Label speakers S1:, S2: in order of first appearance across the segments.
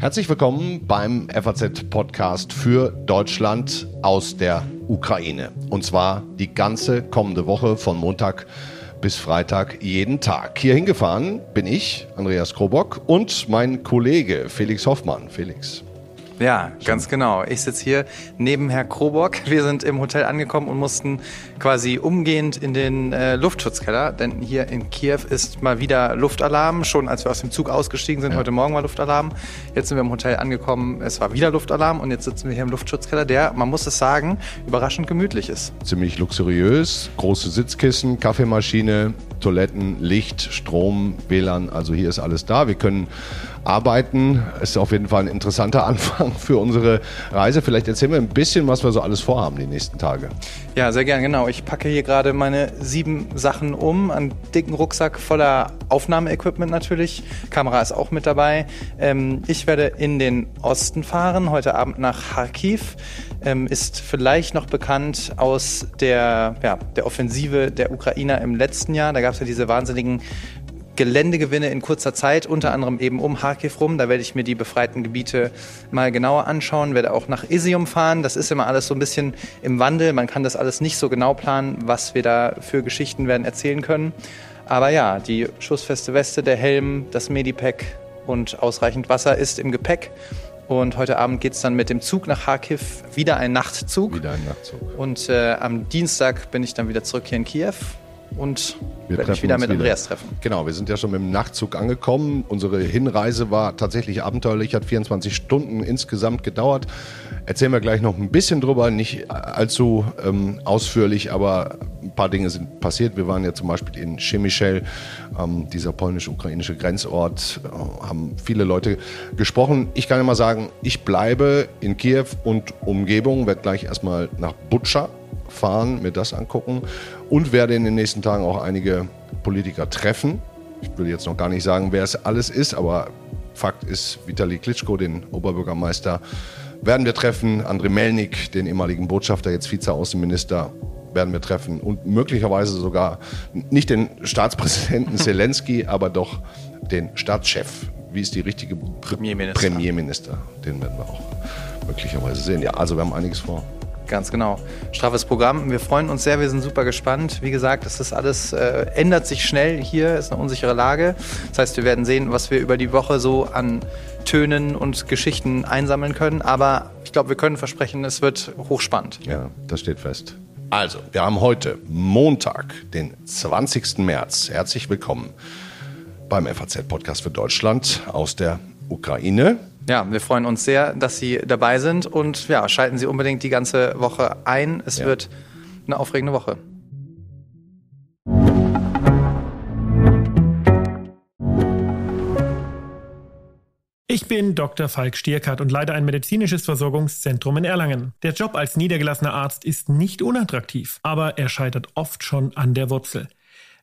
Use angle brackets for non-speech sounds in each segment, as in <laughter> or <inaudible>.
S1: Herzlich willkommen beim FAZ-Podcast für Deutschland aus der Ukraine. Und zwar die ganze kommende Woche von Montag bis Freitag jeden Tag. Hier hingefahren bin ich, Andreas Krobock, und mein Kollege Felix Hoffmann. Felix.
S2: Ja, ganz genau. Ich sitze hier neben Herr Krobock. <laughs> Wir sind im Hotel angekommen und mussten quasi umgehend in den äh, Luftschutzkeller, denn hier in Kiew ist mal wieder Luftalarm. Schon als wir aus dem Zug ausgestiegen sind, ja. heute Morgen war Luftalarm. Jetzt sind wir im Hotel angekommen, es war wieder Luftalarm und jetzt sitzen wir hier im Luftschutzkeller, der, man muss es sagen, überraschend gemütlich ist.
S1: Ziemlich luxuriös, große Sitzkissen, Kaffeemaschine, Toiletten, Licht, Strom, WLAN, also hier ist alles da. Wir können arbeiten. Ist auf jeden Fall ein interessanter <laughs> Anfang für unsere Reise. Vielleicht erzählen wir ein bisschen, was wir so alles vorhaben die nächsten Tage.
S2: Ja, sehr gerne, genau. Ich packe hier gerade meine sieben Sachen um. Einen dicken Rucksack voller Aufnahmeequipment natürlich. Kamera ist auch mit dabei. Ähm, ich werde in den Osten fahren, heute Abend nach Kharkiv. Ähm, ist vielleicht noch bekannt aus der, ja, der Offensive der Ukrainer im letzten Jahr. Da gab es ja diese wahnsinnigen Geländegewinne in kurzer Zeit, unter anderem eben um Kharkiv rum. Da werde ich mir die befreiten Gebiete mal genauer anschauen, werde auch nach Isium fahren. Das ist immer alles so ein bisschen im Wandel. Man kann das alles nicht so genau planen, was wir da für Geschichten werden erzählen können. Aber ja, die schussfeste Weste, der Helm, das Medipack und ausreichend Wasser ist im Gepäck. Und heute Abend geht es dann mit dem Zug nach Kharkiv, wieder ein Nachtzug.
S1: Wieder ein Nachtzug.
S2: Und äh, am Dienstag bin ich dann wieder zurück hier in Kiew und wir werde mich wieder mit wieder. Andreas treffen.
S1: Genau, wir sind ja schon mit dem Nachtzug angekommen. Unsere Hinreise war tatsächlich abenteuerlich, hat 24 Stunden insgesamt gedauert. Erzählen wir gleich noch ein bisschen drüber, nicht allzu ähm, ausführlich, aber ein paar Dinge sind passiert. Wir waren ja zum Beispiel in Chemischel, ähm, dieser polnisch-ukrainische Grenzort, äh, haben viele Leute gesprochen. Ich kann immer sagen, ich bleibe in Kiew und Umgebung, werde gleich erstmal nach Butscha fahren, mir das angucken und werde in den nächsten Tagen auch einige Politiker treffen. Ich will jetzt noch gar nicht sagen, wer es alles ist, aber Fakt ist, Vitali Klitschko, den Oberbürgermeister, werden wir treffen. Andrei Melnik, den ehemaligen Botschafter, jetzt Vizeaußenminister, werden wir treffen. Und möglicherweise sogar nicht den Staatspräsidenten <laughs> Zelensky, aber doch den Staatschef. Wie ist die richtige Premierminister? Premierminister. Den werden wir auch möglicherweise sehen. Ja, also wir haben einiges vor.
S2: Ganz genau. Straffes Programm. Wir freuen uns sehr, wir sind super gespannt. Wie gesagt, es ist alles, äh, ändert sich schnell hier, ist eine unsichere Lage. Das heißt, wir werden sehen, was wir über die Woche so an Tönen und Geschichten einsammeln können. Aber ich glaube, wir können versprechen, es wird hochspannend.
S1: Ja, das steht fest. Also, wir haben heute Montag, den 20. März. Herzlich willkommen beim FAZ-Podcast für Deutschland aus der Ukraine.
S2: Ja, wir freuen uns sehr, dass Sie dabei sind und ja, schalten Sie unbedingt die ganze Woche ein. Es ja. wird eine aufregende Woche.
S3: Ich bin Dr. Falk Stierkart und leite ein medizinisches Versorgungszentrum in Erlangen. Der Job als niedergelassener Arzt ist nicht unattraktiv, aber er scheitert oft schon an der Wurzel.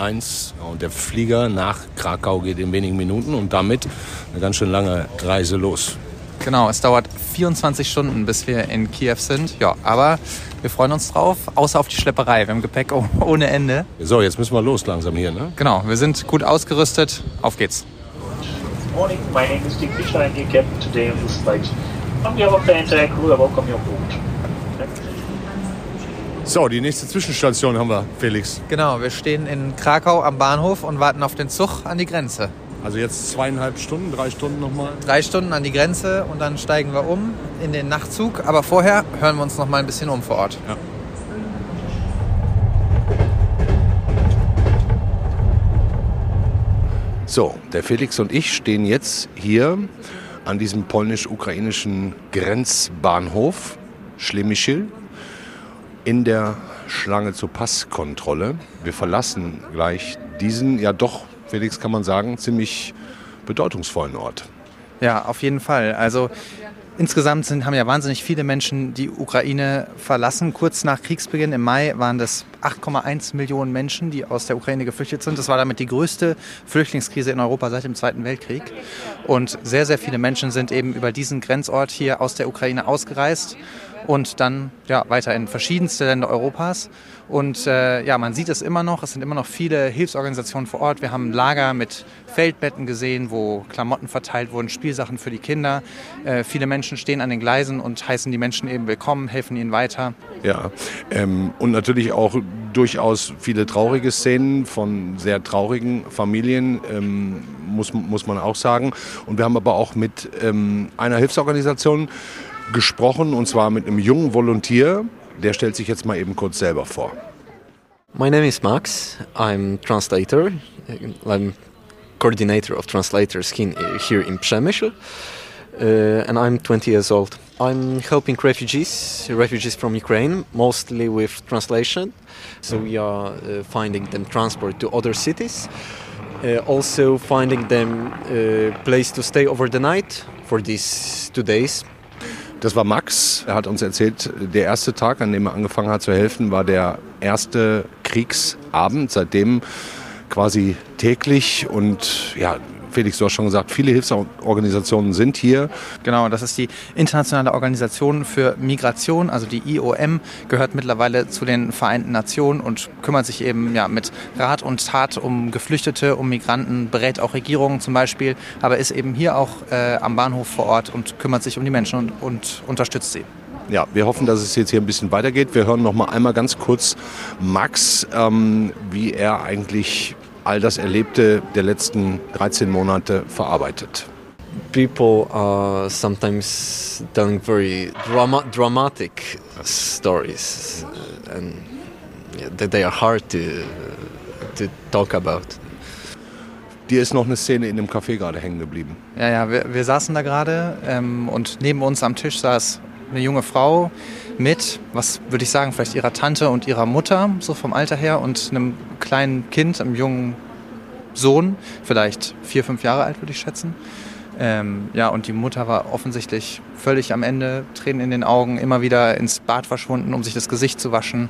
S1: 1 und der Flieger nach Krakau geht in wenigen Minuten und damit eine ganz schön lange Reise los.
S2: Genau, es dauert 24 Stunden, bis wir in Kiew sind. Ja, aber wir freuen uns drauf, außer auf die Schlepperei. Wir haben Gepäck <laughs> ohne Ende.
S1: So, jetzt müssen wir los langsam hier, ne?
S2: Genau, wir sind gut ausgerüstet. Auf geht's. Morning, my name is Dick Fischer. I'm the captain today on this flight. On behalf of the entire crew, I welcome you on board.
S1: So, die nächste Zwischenstation haben wir, Felix.
S2: Genau, wir stehen in Krakau am Bahnhof und warten auf den Zug an die Grenze.
S1: Also jetzt zweieinhalb Stunden, drei Stunden nochmal?
S2: Drei Stunden an die Grenze und dann steigen wir um in den Nachtzug. Aber vorher hören wir uns noch mal ein bisschen um vor Ort. Ja.
S1: So, der Felix und ich stehen jetzt hier an diesem polnisch-ukrainischen Grenzbahnhof Schlemischil in der Schlange zur Passkontrolle. Wir verlassen gleich diesen, ja doch, Felix kann man sagen, ziemlich bedeutungsvollen Ort.
S2: Ja, auf jeden Fall. Also Insgesamt sind, haben ja wahnsinnig viele Menschen die Ukraine verlassen. Kurz nach Kriegsbeginn im Mai waren das 8,1 Millionen Menschen, die aus der Ukraine geflüchtet sind. Das war damit die größte Flüchtlingskrise in Europa seit dem Zweiten Weltkrieg. Und sehr, sehr viele Menschen sind eben über diesen Grenzort hier aus der Ukraine ausgereist und dann ja, weiter in verschiedenste Länder Europas. Und äh, ja, man sieht es immer noch. Es sind immer noch viele Hilfsorganisationen vor Ort. Wir haben Lager mit Feldbetten gesehen, wo Klamotten verteilt wurden, Spielsachen für die Kinder. Äh, viele Menschen stehen an den Gleisen und heißen die Menschen eben willkommen, helfen ihnen weiter.
S1: Ja, ähm, und natürlich auch durchaus viele traurige Szenen von sehr traurigen Familien, ähm, muss, muss man auch sagen. Und wir haben aber auch mit ähm, einer Hilfsorganisation gesprochen, und zwar mit einem jungen Volontier. Der stellt sich jetzt mal eben kurz selber vor.
S4: My name is Max. I'm translator. I'm coordinator of translators here in Przemysl. Uh, and I'm 20 years old. I'm helping refugees, refugees from Ukraine, mostly with translation. So we are uh, finding them transport to other cities. Uh, also finding them a uh, place to stay over the night for these two days
S1: Das war Max. Er hat uns erzählt, der erste Tag, an dem er angefangen hat zu helfen, war der erste Kriegsabend. Seitdem quasi täglich und ja, Felix, du hast schon gesagt, viele Hilfsorganisationen sind hier.
S2: Genau, das ist die Internationale Organisation für Migration, also die IOM, gehört mittlerweile zu den Vereinten Nationen und kümmert sich eben ja, mit Rat und Tat um Geflüchtete, um Migranten, berät auch Regierungen zum Beispiel, aber ist eben hier auch äh, am Bahnhof vor Ort und kümmert sich um die Menschen und, und unterstützt sie.
S1: Ja, wir hoffen, dass es jetzt hier ein bisschen weitergeht. Wir hören noch mal einmal ganz kurz Max, ähm, wie er eigentlich all das Erlebte der letzten 13 Monate verarbeitet.
S4: People are sometimes telling very drama dramatic stories, and they are hard to, to talk about.
S1: Dir ist noch eine Szene in dem Café gerade hängen geblieben.
S2: Ja, ja, wir, wir saßen da gerade ähm, und neben uns am Tisch saß eine junge Frau mit, was würde ich sagen, vielleicht ihrer Tante und ihrer Mutter, so vom Alter her, und einem kleinen Kind, einem jungen Sohn, vielleicht vier, fünf Jahre alt, würde ich schätzen. Ähm, ja, und die Mutter war offensichtlich völlig am Ende, Tränen in den Augen, immer wieder ins Bad verschwunden, um sich das Gesicht zu waschen.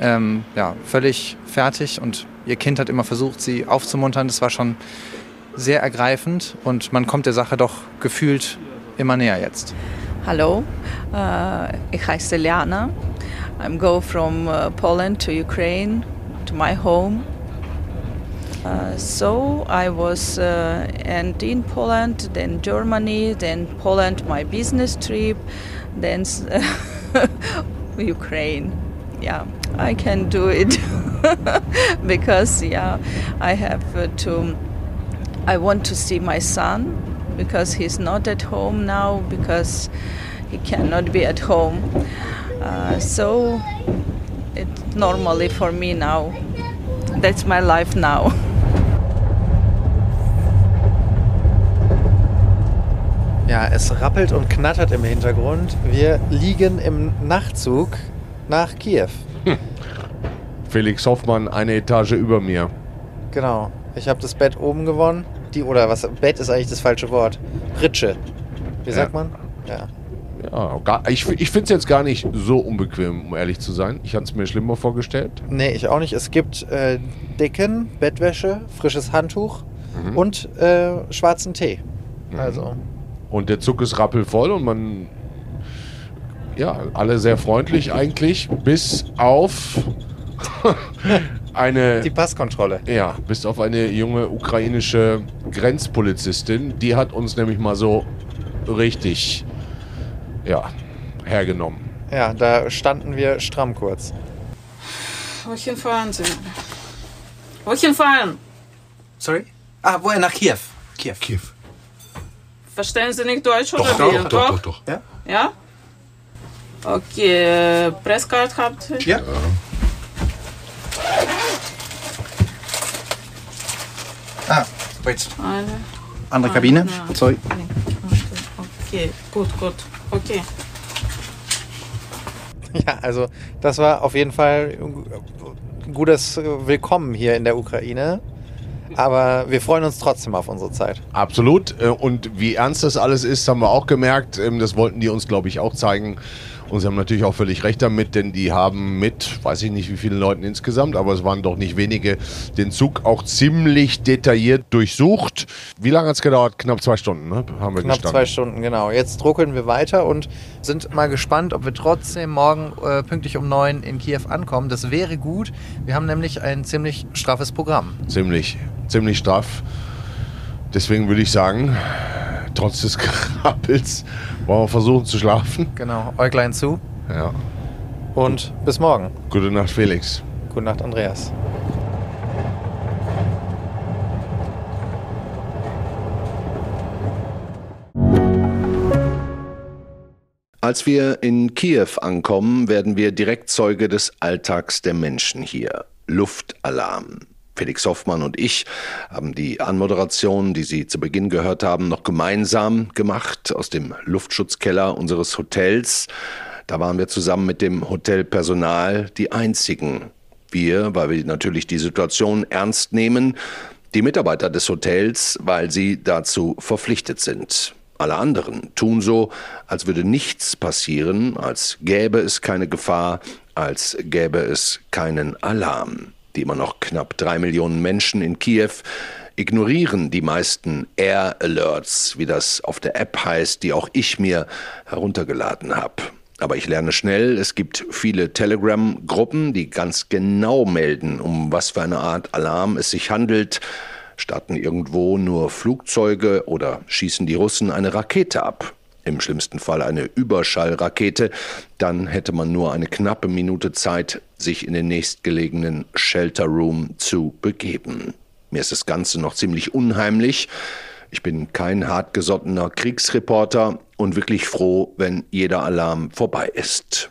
S2: Ähm, ja, völlig fertig und ihr Kind hat immer versucht, sie aufzumuntern. Das war schon sehr ergreifend und man kommt der Sache doch gefühlt immer näher jetzt.
S5: Hallo, uh, heiße Liana. I'm go from uh, Poland to Ukraine to my home. Uh, so I was uh, and in Poland, then Germany, then Poland my business trip, then <laughs> Ukraine. Yeah, I can do it <laughs> because yeah, I have to. I want to see my son because he's not at home now because he cannot be at home. Uh, so it's normally for me now. That's my life now. <laughs>
S2: Ja, es rappelt und knattert im Hintergrund. Wir liegen im Nachtzug nach Kiew. Hm.
S1: Felix Hoffmann, eine Etage über mir.
S2: Genau. Ich habe das Bett oben gewonnen die, oder was, Bett ist eigentlich das falsche Wort. Pritsche. Wie ja. sagt man?
S1: Ja. Ja, gar, ich, ich finde es jetzt gar nicht so unbequem, um ehrlich zu sein. Ich hatte es mir schlimmer vorgestellt.
S2: Nee, ich auch nicht. Es gibt äh, Decken, Bettwäsche, frisches Handtuch mhm. und äh, schwarzen Tee. Mhm. Also.
S1: Und der Zug ist rappelvoll und man. Ja, alle sehr freundlich eigentlich, bis auf <laughs> eine.
S2: Die Passkontrolle.
S1: Ja, bis auf eine junge ukrainische Grenzpolizistin. Die hat uns nämlich mal so richtig. Ja, hergenommen.
S2: Ja, da standen wir stramm kurz.
S6: Wohin fahren Sie? Wohin fahren?
S2: Sorry? Ah, woher? Nach Kiew.
S1: Kiew. Kiew.
S6: Verstehen Sie nicht Deutsch
S1: doch,
S6: oder
S1: doch, wie? Doch, doch, doch, doch.
S6: Ja? Ja? Okay, Presskarte habt ihr?
S1: Ja.
S2: Ah, wait. Andere ah, Kabine? Ja. Sorry.
S6: Okay, gut, gut. Okay. <laughs>
S2: Ja, also das war auf jeden Fall ein gutes Willkommen hier in der Ukraine. Aber wir freuen uns trotzdem auf unsere Zeit.
S1: Absolut. Äh, Und wie ernst das alles ist, haben wir auch gemerkt. Ähm, Das wollten die uns, glaube ich, auch zeigen. Und sie haben natürlich auch völlig recht damit, denn die haben mit, weiß ich nicht wie vielen Leuten insgesamt, aber es waren doch nicht wenige, den Zug auch ziemlich detailliert durchsucht. Wie lange hat es gedauert? Knapp zwei Stunden, ne? Haben wir
S2: Knapp
S1: gestanden.
S2: zwei Stunden, genau. Jetzt druckeln wir weiter und sind mal gespannt, ob wir trotzdem morgen äh, pünktlich um neun in Kiew ankommen. Das wäre gut. Wir haben nämlich ein ziemlich straffes Programm.
S1: Ziemlich, ziemlich straff. Deswegen würde ich sagen, trotz des Krabbels wollen wir versuchen zu schlafen.
S2: Genau, Äuglein zu
S1: Ja.
S2: und bis morgen.
S1: Gute Nacht, Felix.
S2: Gute Nacht, Andreas.
S1: Als wir in Kiew ankommen, werden wir direkt Zeuge des Alltags der Menschen hier. Luftalarm. Felix Hoffmann und ich haben die Anmoderation, die Sie zu Beginn gehört haben, noch gemeinsam gemacht aus dem Luftschutzkeller unseres Hotels. Da waren wir zusammen mit dem Hotelpersonal die einzigen. Wir, weil wir natürlich die Situation ernst nehmen, die Mitarbeiter des Hotels, weil sie dazu verpflichtet sind. Alle anderen tun so, als würde nichts passieren, als gäbe es keine Gefahr, als gäbe es keinen Alarm. Die immer noch knapp drei Millionen Menschen in Kiew ignorieren die meisten Air Alerts, wie das auf der App heißt, die auch ich mir heruntergeladen habe. Aber ich lerne schnell, es gibt viele Telegram-Gruppen, die ganz genau melden, um was für eine Art Alarm es sich handelt. Starten irgendwo nur Flugzeuge oder schießen die Russen eine Rakete ab? Im schlimmsten Fall eine Überschallrakete. Dann hätte man nur eine knappe Minute Zeit, sich in den nächstgelegenen Shelter Room zu begeben. Mir ist das Ganze noch ziemlich unheimlich. Ich bin kein hartgesottener Kriegsreporter und wirklich froh, wenn jeder Alarm vorbei ist.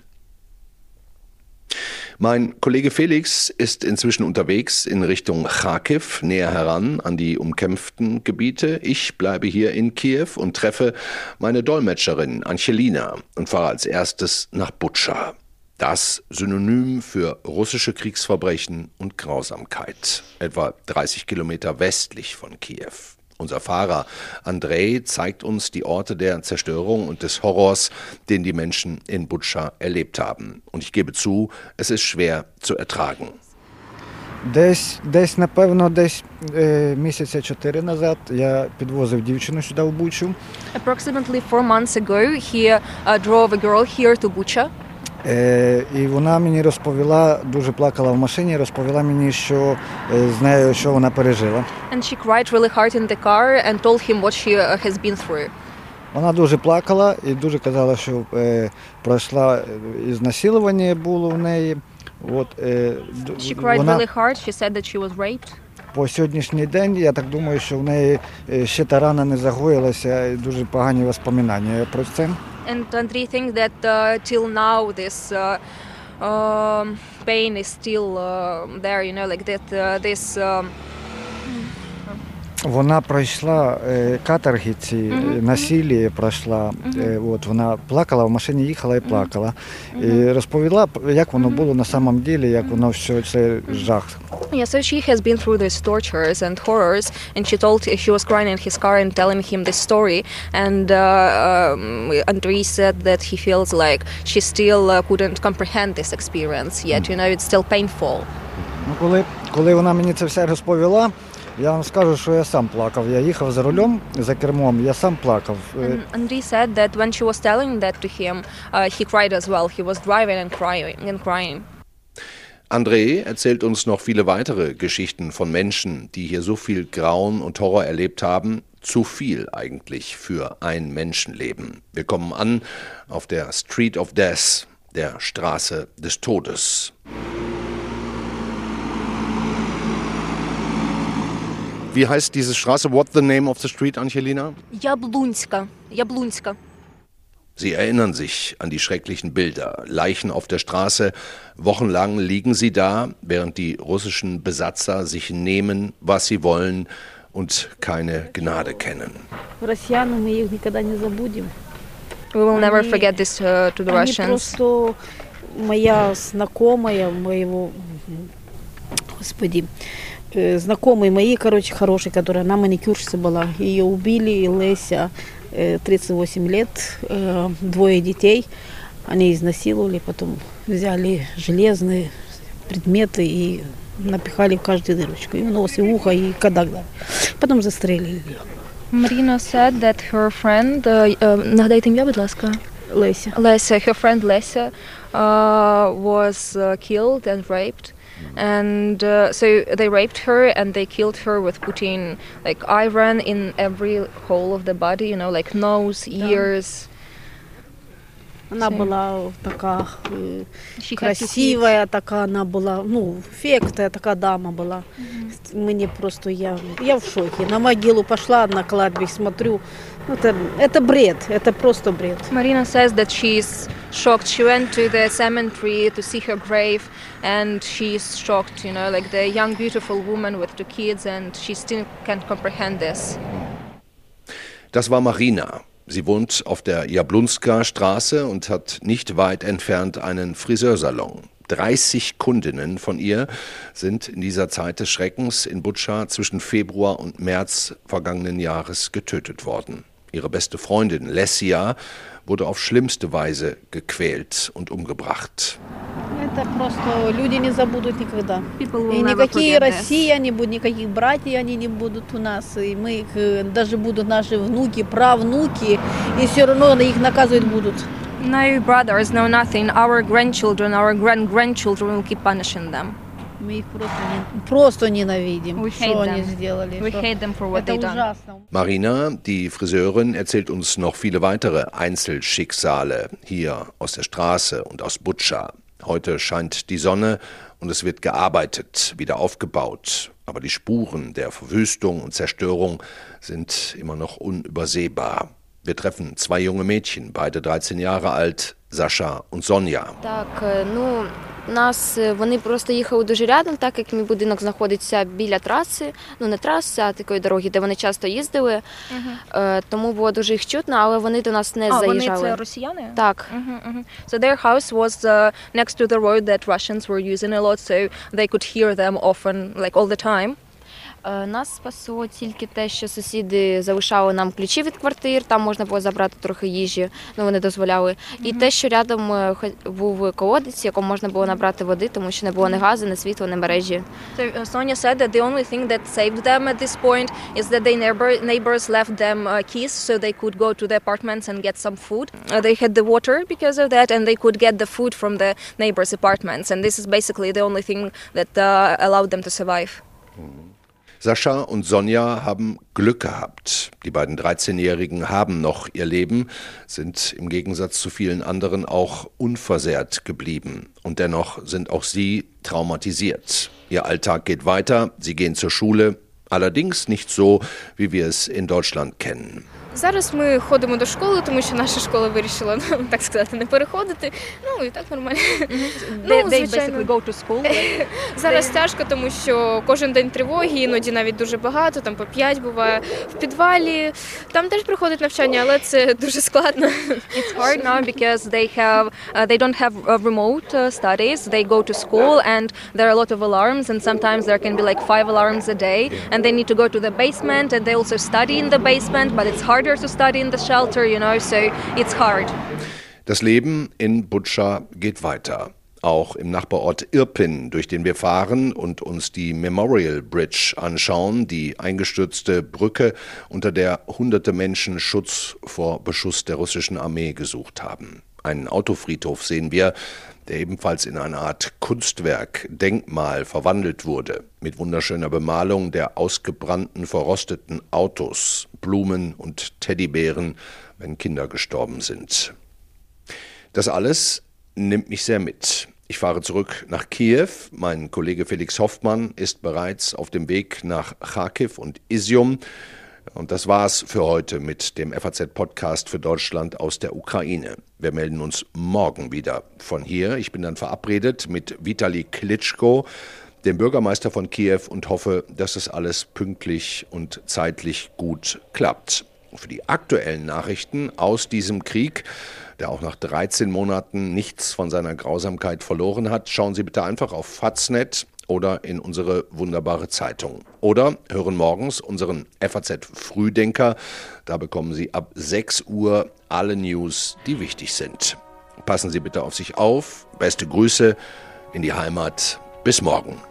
S1: Mein Kollege Felix ist inzwischen unterwegs in Richtung Kharkiv, näher heran an die umkämpften Gebiete. Ich bleibe hier in Kiew und treffe meine Dolmetscherin Angelina und fahre als erstes nach Butscha. Das Synonym für russische Kriegsverbrechen und Grausamkeit, etwa 30 Kilometer westlich von Kiew. Unser Fahrer Andrei zeigt uns die Orte der Zerstörung und des Horrors, den die Menschen in Butscha erlebt haben. Und ich gebe zu, es ist schwer zu ertragen.
S7: Десь, десь, напевно, десь е, місяця чотири назад я підвозив дівчину сюди в Бучу.
S8: Approximately four months ago, he uh, drove a girl here to Bucha,
S7: Е, І вона мені розповіла, дуже плакала в машині, розповіла мені, що е, з нею, що вона пережила.
S8: and she cried really hard in the car and told him what she uh, has been through.
S7: Вона дуже плакала і дуже казала, що е, пройшла е, ізнасилування було в неї. От, е,
S8: She cried
S7: вона
S8: really hard. She said that she was raped.
S7: по сьогоднішній день, я так думаю, що в неї е, ще та рана не загоїлася, і дуже погані воспоминання про це.
S8: And Andrei thinks that uh, till now this uh, um, pain is still uh, there. You know, like that. Uh, this. Um,
S7: Вона пройшла е, каторги ці
S8: Мгм.
S7: насилля пройшла. Е, от вона плакала в машині, їхала і плакала. І розповіла, як воно було на самом ділі, як воно все це жах.
S8: Yeah, so she has been through these tortures and horrors, and she told she was crying in his car and telling him this story. And uh, um, Andrei said that he feels like she still uh, couldn't comprehend this experience yet. You know, it's still painful.
S7: Ну, коли, коли вона мені це все розповіла, я вам скажу, що я сам плакав. Я їхав за рулем, за кермом, я сам плакав. Е,
S8: And Andrei said that when she was telling that to him, uh, he cried as well. He was driving and crying and crying.
S1: André erzählt uns noch viele weitere Geschichten von Menschen, die hier so viel Grauen und Horror erlebt haben. Zu viel eigentlich für ein Menschenleben. Wir kommen an auf der Street of Death, der Straße des Todes. Wie heißt diese Straße? What's the name of the street, Angelina?
S8: Яблунська. Яблунська.
S1: Sie erinnern sich an die schrecklichen Bilder. Leichen auf der Straße. Wochenlang liegen sie da, während die russischen Besatzer sich nehmen, was sie wollen und keine Gnade kennen.
S9: Россиян мы их никогда не забудем.
S8: We will never
S9: Они-
S8: forget this uh, to the
S9: Они
S8: Russians.
S9: просто моя знакомая, моего, господи, Э, Знакомые мои, короче, хорошие, которая она маникюрщица была, ее убили, Леся, э, 38 лет, э, двое детей. Они изнасиловали, потом взяли железные предметы и напихали в каждую дырочку. И в нос, и в ухо, и когда Потом застрелили ее.
S8: Marina said that her friend, uh, uh, нагадайте ім'я, будь ласка.
S9: Леся.
S8: Lesa, her friend Lesa, uh, was uh, killed and raped. And uh, so they raped her and they killed her with putting like iron in every hole of the body, you know, like nose, ears.
S9: Она
S8: Всё.
S9: была такая э,
S8: She had
S9: красивая, такая она была, ну, эффектная такая дама была. Мне просто, я, я в шоке. На могилу пошла на кладбище, смотрю, ну, это, это бред, это просто бред.
S8: Marina says that she's shocked. She went to the cemetery to see her grave, and she's shocked. You know, like the young, beautiful woman with two kids, and she still can't comprehend this.
S1: Das war Marina. Sie wohnt auf der Jablunska Straße und hat nicht weit entfernt einen Friseursalon. 30 Kundinnen von ihr sind in dieser Zeit des Schreckens in Butscha zwischen Februar und März vergangenen Jahres getötet worden. Ihre beste Freundin Lessia wurde auf schlimmste Weise gequält und umgebracht.
S9: Это просто люди не забудут никогда.
S8: People will
S9: И
S8: never
S9: никакие
S8: forget this.
S9: Россия не будут, никаких братьев они не будут у нас. И мы их, э, даже будут наши внуки, правнуки, и все равно их наказывать будут.
S8: No brothers, no nothing. Our grandchildren, our grand grandchildren will keep punishing them.
S9: Мы их просто, не- просто ненавидим,
S8: We hate
S9: что они
S8: them.
S9: сделали.
S8: We
S9: что-
S8: hate them for what
S9: Это
S8: they done.
S9: ужасно.
S1: Marina, die Friseurin, erzählt uns noch viele weitere Einzelschicksale hier aus der Straße und aus Butscha. Heute scheint die Sonne und es wird gearbeitet, wieder aufgebaut. Aber die Spuren der Verwüstung und Zerstörung sind immer noch unübersehbar. Wir treffen zwei junge Mädchen, beide 13 Jahre alt, Sascha und Sonja.
S10: Так, е, ну нас е, вони просто їхали дуже рядом, так як мій будинок знаходиться біля траси, ну не траси, а такої дороги, де вони часто їздили. Е, Тому було дуже їх чутно, але вони до нас не
S8: А, вони
S10: заїжджали.
S8: це росіяни?
S10: Так.
S8: Mhm, mhm. So their house was uh, next to the road that Russians were using a lot, so they could hear them often, like all the time.
S10: Е, Нас спасло тільки те, що сусіди залишали нам ключі від квартир, там можна було забрати трохи їжі, ну вони дозволяли. І те, що рядом е, був колодець, якому можна було набрати води, тому що не було ні газу, ні світла, ні мережі.
S8: So uh, Sonia said that the only thing that saved them at this point is that their neighbor, neighbors left them uh, keys so they could go to the apartments and get some food. Uh, they had the water because of that, and they could get the food from the neighbors' apartments. And this is basically the only thing that uh, allowed them to survive.
S1: Sascha und Sonja haben Glück gehabt. Die beiden 13-Jährigen haben noch ihr Leben, sind im Gegensatz zu vielen anderen auch unversehrt geblieben. Und dennoch sind auch sie traumatisiert. Ihr Alltag geht weiter, sie gehen zur Schule, allerdings nicht so, wie wir es in Deutschland kennen.
S11: Зараз ми ходимо до школи, тому що наша школа вирішила, ну, так сказати, не переходити. Ну і так нормально.
S8: They, they basically go to school. like,
S11: Зараз тяжко, тому що кожен день тривоги, іноді навіть дуже багато, там по п'ять буває. В підвалі там теж проходить навчання, але це дуже складно.
S8: It's hard now because they have uh, they don't have uh, remote uh, studies. They go to school and there are a lot of alarms and sometimes there can be like five alarms a day and they need to go to the basement and they also study in the basement, but it's harder to study in the shelter, you know, so it's hard.
S1: Das Leben in Butscha geht weiter. Auch im Nachbarort Irpin, durch den wir fahren und uns die Memorial Bridge anschauen, die eingestürzte Brücke, unter der hunderte Menschen Schutz vor Beschuss der russischen Armee gesucht haben. Einen Autofriedhof sehen wir, der ebenfalls in eine Art Kunstwerk, Denkmal verwandelt wurde, mit wunderschöner Bemalung der ausgebrannten, verrosteten Autos, Blumen und Teddybären, wenn Kinder gestorben sind. Das alles nimmt mich sehr mit. Ich fahre zurück nach Kiew. Mein Kollege Felix Hoffmann ist bereits auf dem Weg nach Kharkiv und Isium. Und das war's für heute mit dem FAZ-Podcast für Deutschland aus der Ukraine. Wir melden uns morgen wieder von hier. Ich bin dann verabredet mit Vitali Klitschko, dem Bürgermeister von Kiew, und hoffe, dass es alles pünktlich und zeitlich gut klappt. Für die aktuellen Nachrichten aus diesem Krieg, der auch nach 13 Monaten nichts von seiner Grausamkeit verloren hat, schauen Sie bitte einfach auf Faznet oder in unsere wunderbare Zeitung. Oder hören morgens unseren FAZ Frühdenker. Da bekommen Sie ab 6 Uhr alle News, die wichtig sind. Passen Sie bitte auf sich auf. Beste Grüße in die Heimat. Bis morgen.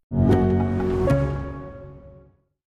S12: you.